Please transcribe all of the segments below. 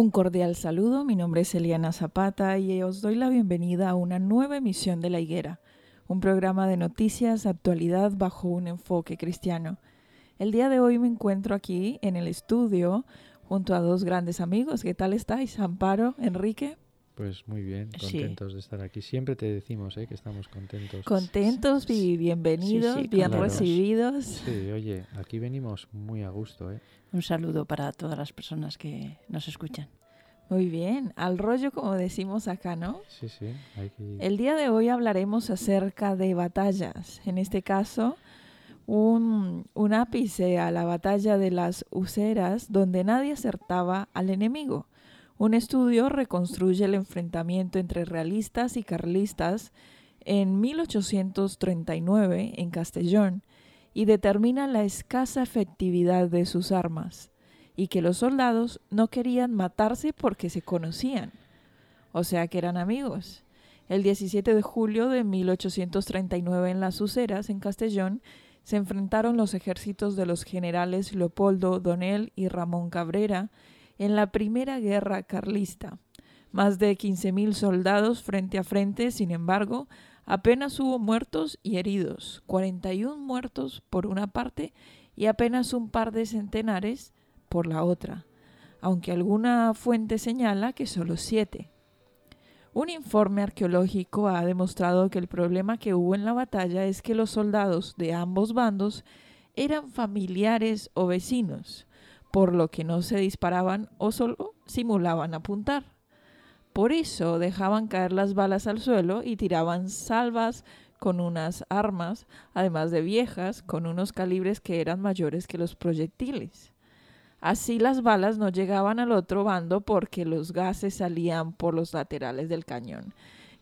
Un cordial saludo, mi nombre es Eliana Zapata y os doy la bienvenida a una nueva emisión de La Higuera, un programa de noticias, actualidad bajo un enfoque cristiano. El día de hoy me encuentro aquí en el estudio junto a dos grandes amigos. ¿Qué tal estáis? Amparo, Enrique. Pues muy bien, contentos de estar aquí. Siempre te decimos ¿eh? que estamos contentos. Contentos y bienvenidos, bien recibidos. Sí, oye, aquí venimos muy a gusto. ¿eh? Un saludo para todas las personas que nos escuchan. Muy bien, al rollo como decimos acá, ¿no? Sí, sí. Hay que... El día de hoy hablaremos acerca de batallas. En este caso, un, un ápice a la batalla de las Useras, donde nadie acertaba al enemigo. Un estudio reconstruye el enfrentamiento entre realistas y carlistas en 1839 en Castellón y determina la escasa efectividad de sus armas y que los soldados no querían matarse porque se conocían, o sea que eran amigos. El 17 de julio de 1839 en las Uceras, en Castellón, se enfrentaron los ejércitos de los generales Leopoldo Donel y Ramón Cabrera en la Primera Guerra Carlista. Más de 15.000 soldados frente a frente, sin embargo, apenas hubo muertos y heridos, 41 muertos por una parte y apenas un par de centenares por la otra, aunque alguna fuente señala que solo siete. Un informe arqueológico ha demostrado que el problema que hubo en la batalla es que los soldados de ambos bandos eran familiares o vecinos, por lo que no se disparaban o solo simulaban apuntar. Por eso dejaban caer las balas al suelo y tiraban salvas con unas armas, además de viejas, con unos calibres que eran mayores que los proyectiles. Así las balas no llegaban al otro bando porque los gases salían por los laterales del cañón.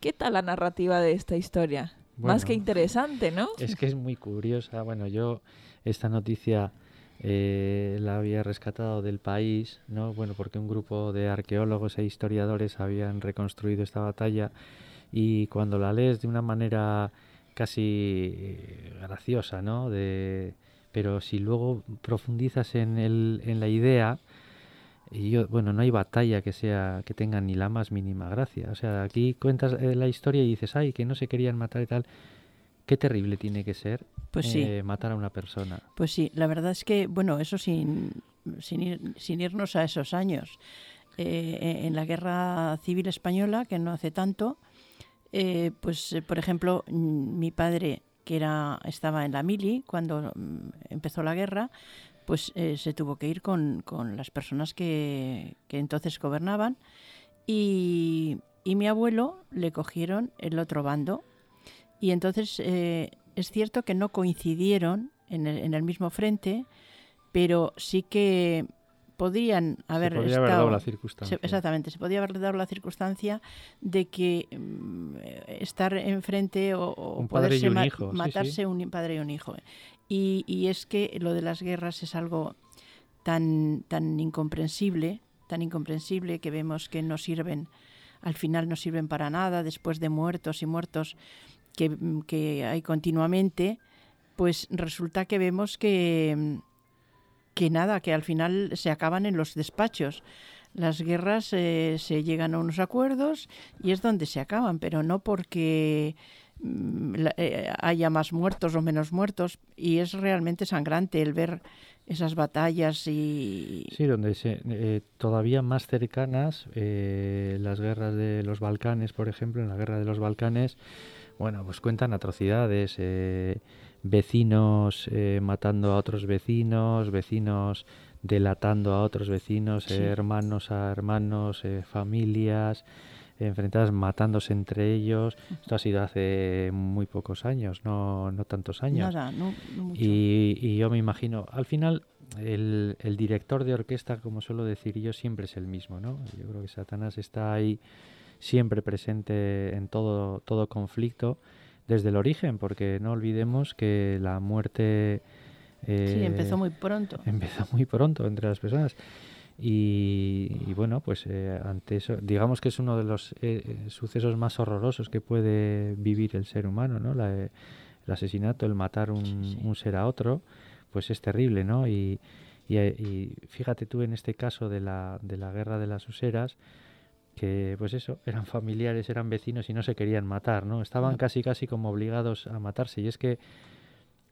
¿Qué tal la narrativa de esta historia? Más que interesante, ¿no? Es que es muy curiosa. Bueno, yo esta noticia eh, la había rescatado del país, ¿no? Bueno, porque un grupo de arqueólogos e historiadores habían reconstruido esta batalla y cuando la lees de una manera casi eh, graciosa, ¿no? De, pero si luego profundizas en, el, en la idea, y yo, bueno, no hay batalla que sea que tenga ni la más mínima gracia. O sea, aquí cuentas eh, la historia y dices, ay, que no se querían matar y tal. Qué terrible tiene que ser pues eh, matar a una persona. Pues sí, la verdad es que, bueno, eso sin, sin, irnos a esos años. Eh, en la Guerra Civil Española, que no hace tanto, eh, pues, por ejemplo, mi padre, que era, estaba en la mili cuando mm, empezó la guerra, pues se tuvo que ir con, con las personas que, que entonces gobernaban y, y mi abuelo le cogieron el otro bando. Y entonces eh, es cierto que no coincidieron en el, mismo frente, pero sí que podrían haber se podría haber dado la circunstancia. exactamente, se podía haber dado la circunstancia de que mm, estar enfrente o, o un padre y un hijo. matarse sí, sí. un padre y un hijo. Y, y, es que lo de las guerras es algo tan, tan incomprensible, tan incomprensible que vemos que no sirven, al final no sirven para nada, después de muertos y muertos que, que hay continuamente, pues resulta que vemos que, que nada, que al final se acaban en los despachos. Las guerras eh, se llegan a unos acuerdos y es donde se acaban, pero no porque mm, eh, haya más muertos o menos muertos y es realmente sangrante el ver esas batallas y sí donde se, eh, todavía más cercanas las guerras de los Balcanes por ejemplo en la guerra de los Balcanes bueno pues cuentan atrocidades vecinos matando a otros vecinos vecinos delatando a otros vecinos, hermanos a hermanos, eh, familias enfrentadas, matándose entre ellos. Esto ha sido hace muy pocos años, no, no tantos años. Y, yo me imagino, al final, el, el, director de orquesta, como suelo decir yo, siempre es el mismo, ¿no? Yo creo que Satanás está ahí siempre presente en todo, todo conflicto desde el origen, porque no olvidemos que la muerte sí, empezó eh, muy pronto. Empezó muy pronto entre las personas. Y, bueno, pues eh, ante eso, digamos que es uno de los eh, sucesos más horrorosos que puede vivir el ser humano, ¿no? el asesinato, el matar un, un, ser a otro, pues es terrible, ¿no? Y, y, fíjate tú en este caso de la, de la guerra de las useras, que pues eso, eran familiares, eran vecinos y no se querían matar, ¿no? Estaban casi casi como obligados a matarse. Y es que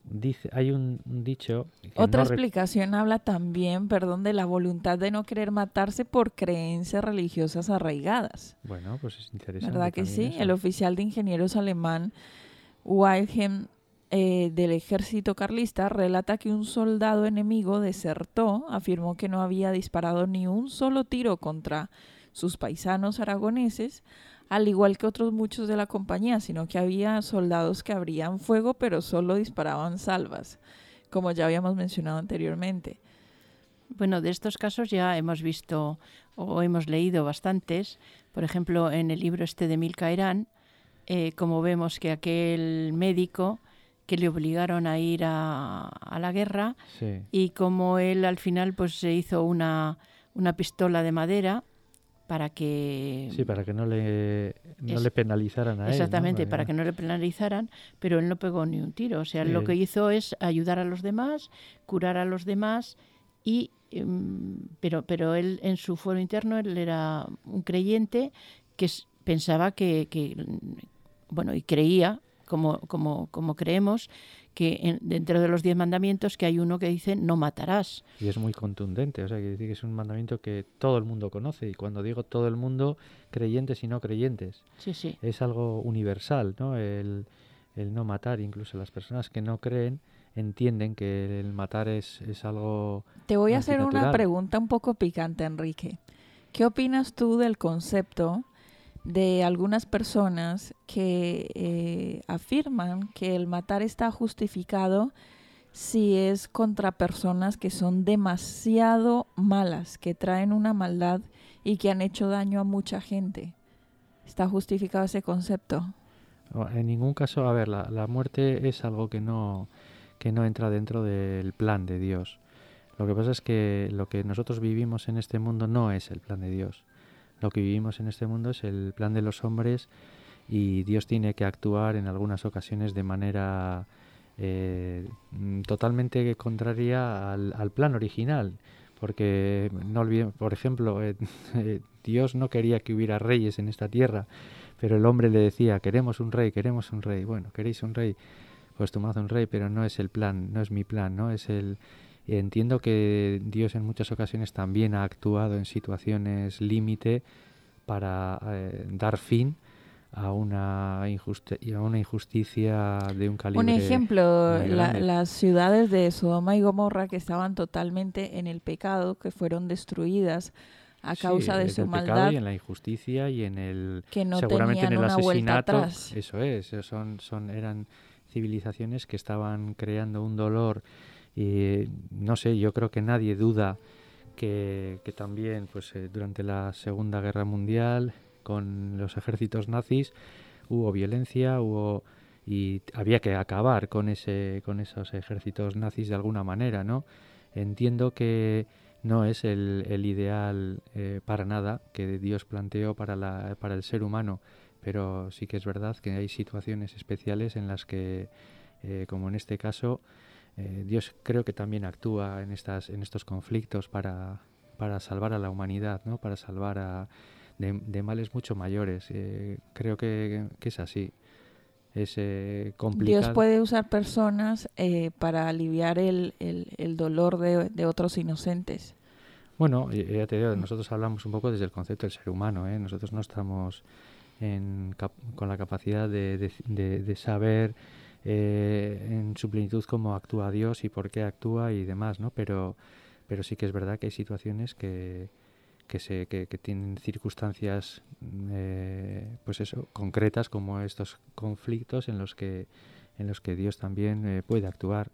Dice, hay un, dicho. Otra explicación habla también, perdón, de la voluntad de no querer matarse por creencias religiosas arraigadas. Bueno, pues es interesante. ¿Verdad que sí? El oficial de ingenieros alemán Wilhelm eh, del ejército carlista relata que un soldado enemigo desertó, afirmó que no había disparado ni un solo tiro contra sus paisanos aragoneses, al igual que otros muchos de la compañía, sino que había soldados que abrían fuego pero solo disparaban salvas, como ya habíamos mencionado anteriormente. Bueno, de estos casos ya hemos visto o hemos leído bastantes. Por ejemplo, en el libro este de Milka eh, como vemos que aquel médico que le obligaron a ir a, la guerra y como él al final pues se hizo una, una pistola de madera para que sí para que no le no le penalizaran a él exactamente para que no le penalizaran pero él no pegó ni un tiro. O sea lo que hizo es ayudar a los demás curar a los demás y em, pero pero él en su fuero interno él era un creyente que pensaba que, que bueno y creía como como como creemos que dentro de los diez mandamientos que hay uno que dice no matarás. Y es muy contundente, o sea, que es un mandamiento que todo el mundo conoce y cuando digo todo el mundo, creyentes y no creyentes. Sí, sí. Es algo universal, ¿no? El, no matar, incluso las personas que no creen entienden que el matar es, es algo... Te voy a hacer una pregunta un poco picante, Enrique. ¿Qué opinas tú del concepto de algunas personas que eh, afirman que el matar está justificado si es contra personas que son demasiado malas, que traen una maldad y que han hecho daño a mucha gente. ¿Está justificado ese concepto? En ningún caso, a ver, la, la muerte es algo que no, que no entra dentro del plan de Dios. Lo que pasa es que lo que nosotros vivimos en este mundo no es el plan de Dios lo que vivimos en este mundo es el plan de los hombres y Dios tiene que actuar en algunas ocasiones de manera eh, totalmente contraria al, plan original. Porque no olviden, por ejemplo, eh, eh, Dios no quería que hubiera reyes en esta tierra, pero el hombre le decía, queremos un rey, queremos un rey. Bueno, queréis un rey, pues tomad un rey, pero no es el plan, no es mi plan, no es el, Entiendo que Dios en muchas ocasiones también ha actuado en situaciones límite para eh, dar fin a una, a una injusticia de un calibre. Un ejemplo, las ciudades de Sodoma y Gomorra que estaban totalmente en el pecado, que fueron destruidas a causa de su maldad. y en la injusticia y en el que no seguramente en el asesinato. Eso es, son, son, eran civilizaciones que estaban creando un dolor y no sé, yo creo que nadie duda que, también pues, eh, durante la Segunda Guerra Mundial, con los ejércitos nazis, hubo violencia, hubo y había que acabar con ese con esos ejércitos nazis de alguna manera, ¿no? entiendo que no es el, ideal eh, para nada que Dios planteó para, la, para el ser humano, pero sí que es verdad que hay situaciones especiales en las que, eh, como en este caso, eh, Dios creo que también actúa en, estas, en estos conflictos para, para salvar a la humanidad, ¿no? para salvar a, de, males mucho mayores. Eh, creo que, que, es así. Es eh, complicado. Dios puede usar personas eh, para aliviar el, el, el dolor de, de, otros inocentes. Bueno, ya te digo, nosotros hablamos un poco desde el concepto del ser humano. ¿eh? Nosotros no estamos en, con la capacidad de, de saber eh, en su plenitud cómo actúa Dios y por qué actúa y demás, ¿no? Pero, pero sí que es verdad que hay situaciones que, que, se, que, tienen circunstancias eh, pues eso, concretas como estos conflictos en los que, en los que Dios también eh, puede actuar,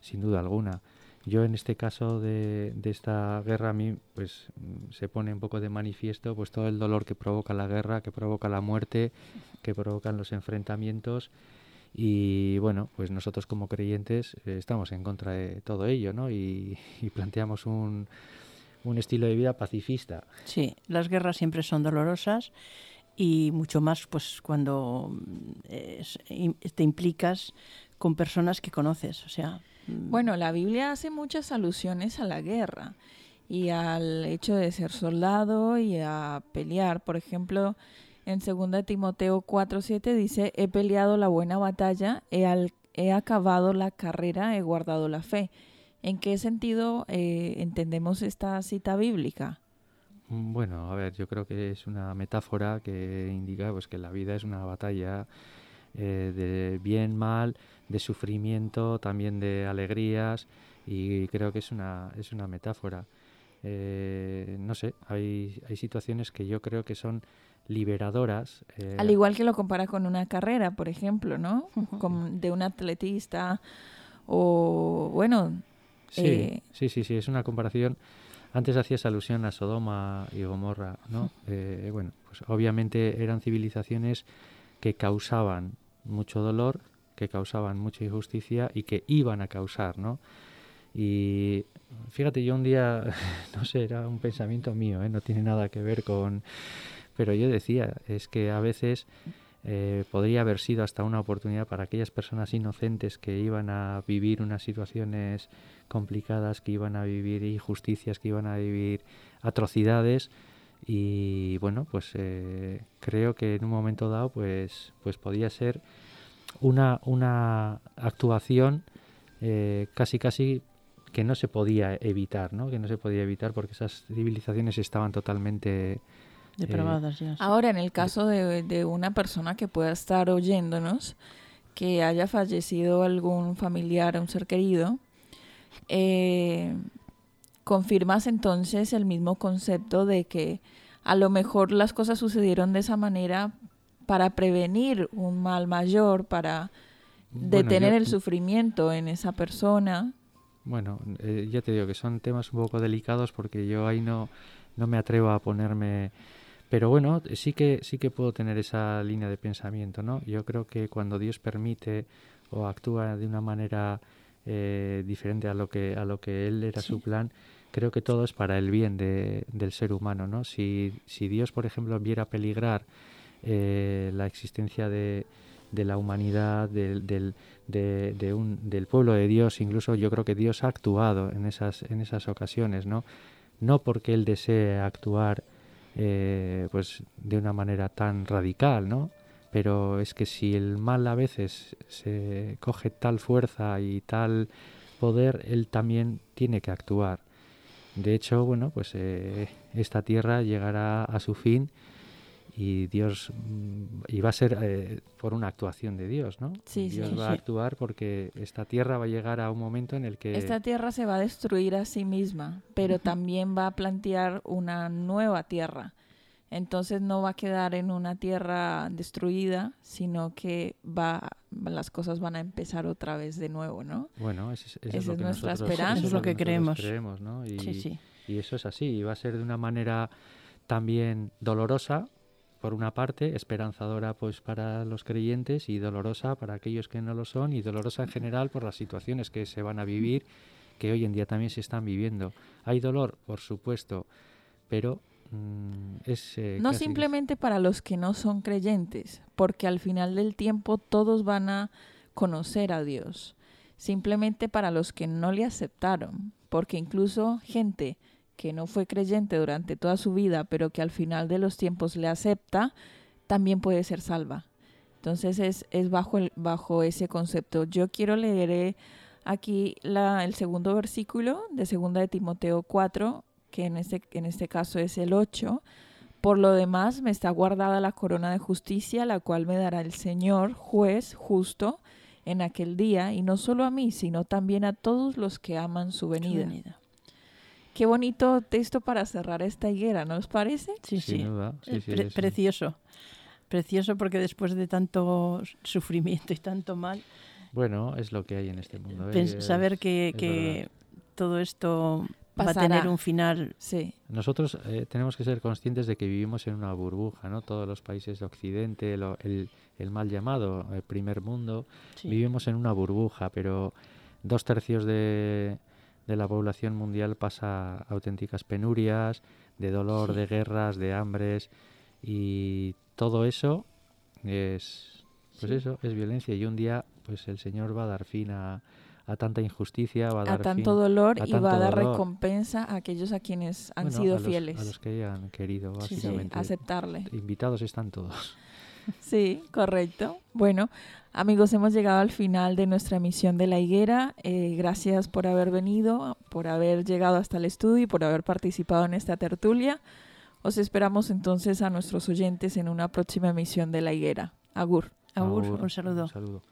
sin duda alguna. Yo en este caso de, de, esta guerra a mí pues se pone un poco de manifiesto pues todo el dolor que provoca la guerra, que provoca la muerte, que provocan los enfrentamientos y bueno, pues nosotros como creyentes eh, estamos en contra de todo ello, ¿no? Y, y planteamos un, un estilo de vida pacifista. Sí, las guerras siempre son dolorosas y mucho más pues cuando es, te implicas con personas que conoces, o sea. mm. Bueno, la Biblia hace muchas alusiones a la guerra y al hecho de ser soldado y a pelear. Por ejemplo, en 2 Timoteo 4:7 dice, he peleado la buena batalla, he, he acabado la carrera, he guardado la fe. ¿En qué sentido eh, entendemos esta cita bíblica? Bueno, a ver, yo creo que es una metáfora que indica pues, que la vida es una batalla eh, de bien, mal, de sufrimiento, también de alegrías, y creo que es una, es una metáfora. Eh, no sé, hay, hay situaciones que yo creo que son liberadoras. Eh... Al igual que lo compara con una carrera, por ejemplo, ¿no? Con, de un atletista o, bueno, Sí, eh, sí, sí, sí, es una comparación. Antes hacías alusión a Sodoma y Gomorra, ¿no? Eh, bueno, pues obviamente eran civilizaciones que causaban mucho dolor, que causaban mucha injusticia y que iban a causar, ¿no? Y fíjate, yo un día, no sé, era un pensamiento mío, ¿eh? no tiene nada que ver con... Pero yo decía, es que a veces eh, podría haber sido hasta una oportunidad para aquellas personas inocentes que iban a vivir unas situaciones complicadas, que iban a vivir injusticias, que iban a vivir atrocidades y bueno, pues eh, creo que en un momento dado pues, pues podía ser una, una actuación eh, casi casi que no se podía evitar, ¿no? que no se podía evitar porque esas civilizaciones estaban totalmente depravadas eh. Ahora, en el caso de, de, una persona que pueda estar oyéndonos, que haya fallecido algún familiar, un ser querido, eh, confirmas entonces el mismo concepto de que a lo mejor las cosas sucedieron de esa manera para prevenir un mal mayor, para detener bueno, yo, el sufrimiento en esa persona. Bueno, eh, ya te digo que son temas un poco delicados porque yo ahí no, no me atrevo a ponerme pero bueno, sí que sí que puedo tener esa línea de pensamiento, ¿no? Yo creo que cuando Dios permite o actúa de una manera eh, diferente a lo que a lo que él era sí. su plan, creo que todo es para el bien de, del ser humano, ¿no? Si, si Dios, por ejemplo, viera peligrar eh, la existencia de, de la humanidad, del, del, de, de un, del pueblo de Dios, incluso yo creo que Dios ha actuado en esas, en esas ocasiones, ¿no? No porque Él desee actuar eh, pues de una manera tan radical, ¿no? Pero es que si el mal a veces se coge tal fuerza y tal poder, él también tiene que actuar. De hecho, bueno, pues eh, esta tierra llegará a su fin y Dios y va a ser eh, por una actuación de Dios, ¿no? Sí, Dios sí, va sí. a actuar porque esta tierra va a llegar a un momento en el que esta tierra se va a destruir a sí misma, pero uh -huh. también va a plantear una nueva tierra. Entonces no va a quedar en una tierra destruida, sino que va las cosas van a empezar otra vez de nuevo, ¿no? Bueno, esa es, esa es, es nuestra nosotros, esperanza, eso es lo que creemos. creemos ¿no? y, sí, sí. y eso es así, y va a ser de una manera también dolorosa, por una parte, esperanzadora pues para los creyentes y dolorosa para aquellos que no lo son y dolorosa en general por las situaciones que se van a vivir que hoy en día también se están viviendo. Hay dolor, por supuesto, pero mm, es... eh, No simplemente para los que no son creyentes, porque al final del tiempo todos van a conocer a Dios. Simplemente para los que no le aceptaron, porque incluso gente que no fue creyente durante toda su vida, pero que al final de los tiempos le acepta, también puede ser salva. Entonces es, es bajo, el, bajo ese concepto. Yo quiero leer eh, aquí la, el segundo versículo de segunda de Timoteo 4, que en este, en este caso es el 8. Por lo demás, me está guardada la corona de justicia, la cual me dará el Señor, juez justo, en aquel día, y no solo a mí, sino también a todos los que aman su Su venida. Qué bonito texto para cerrar esta higuera, ¿no os parece? Sí, Eh, sí, pre- precioso. Precioso porque después de tanto sufrimiento y tanto mal, Bueno, es lo que hay en este mundo. saber que, es que todo esto va a tener un final. Sí, Nosotros eh, tenemos que ser conscientes de que vivimos en una burbuja, ¿no? Todos los países de Occidente, lo- el, el mal llamado el primer mundo, Sí. vivimos en una burbuja, pero dos tercios de, de la población mundial pasa auténticas penurias, de dolor, Sí. de guerras, de hambres, y todo eso es, pues Sí. eso, es violencia. Y un día, pues el Señor va a dar fin a, a tanta injusticia, va a a dar tanto fin dolor a y va a dar dolor. recompensa a aquellos a quienes han bueno, sido a los- fieles. a los que hayan querido, sí, básicamente. aceptarle. Invitados están todos. Sí, correcto. Bueno, amigos, hemos llegado al final de nuestra emisión de La Higuera. Eh, gracias por haber venido, por haber llegado hasta el estudio y por haber participado en esta tertulia. Os esperamos entonces a nuestros oyentes en una próxima emisión de La Higuera. Agur. Agur, Agur, un saludo. Un saludo.